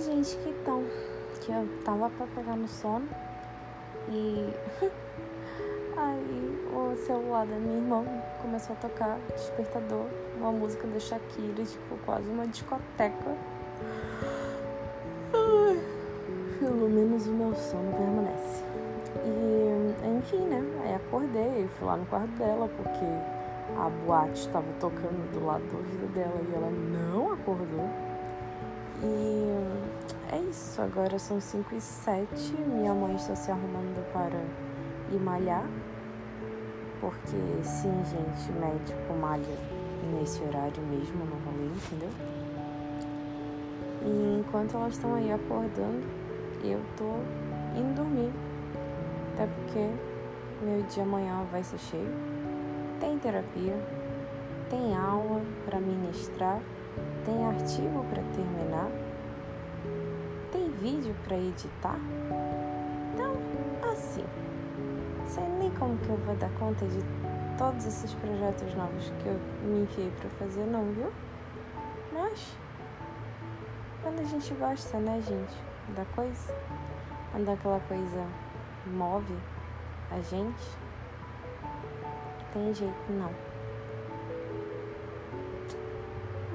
Gente, que tão. Que eu tava pra pegar no sono e. Aí o celular da minha irmã começou a tocar despertador, uma música da Shakira, tipo, quase uma discoteca. Pelo menos o meu sono permanece. E, enfim, né? Aí acordei, fui lá no quarto dela, porque a boate estava tocando do lado do ouvido dela e ela não acordou. E é isso, agora são 5 e 7, minha mãe está se arrumando para ir malhar. Porque sim, gente, médico malha nesse horário mesmo no rolê, entendeu? E enquanto elas estão aí acordando, eu tô indo dormir. Até porque meu dia amanhã vai ser cheio. Tem terapia, tem aula para ministrar, tem artigo para terminar, vídeo para editar. Então, assim, sei nem como que eu vou dar conta de todos esses projetos novos que eu me enfiei para fazer, não, viu? Mas quando a gente gosta, né, gente, da coisa, quando aquela coisa move a gente, tem jeito não.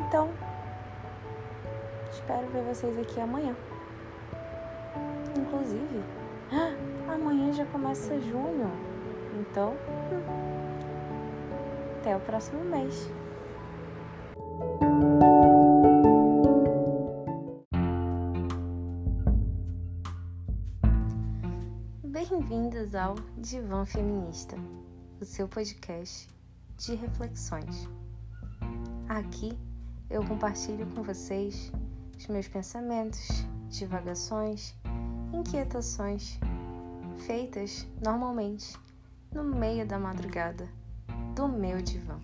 Então, espero ver vocês aqui amanhã. Inclusive, amanhã já começa junho. Então, até o próximo mês. Bem-vindas ao Divã Feminista, o seu podcast de reflexões. Aqui eu compartilho com vocês os meus pensamentos, divagações, inquietações, feitas normalmente no meio da madrugada do meu divã.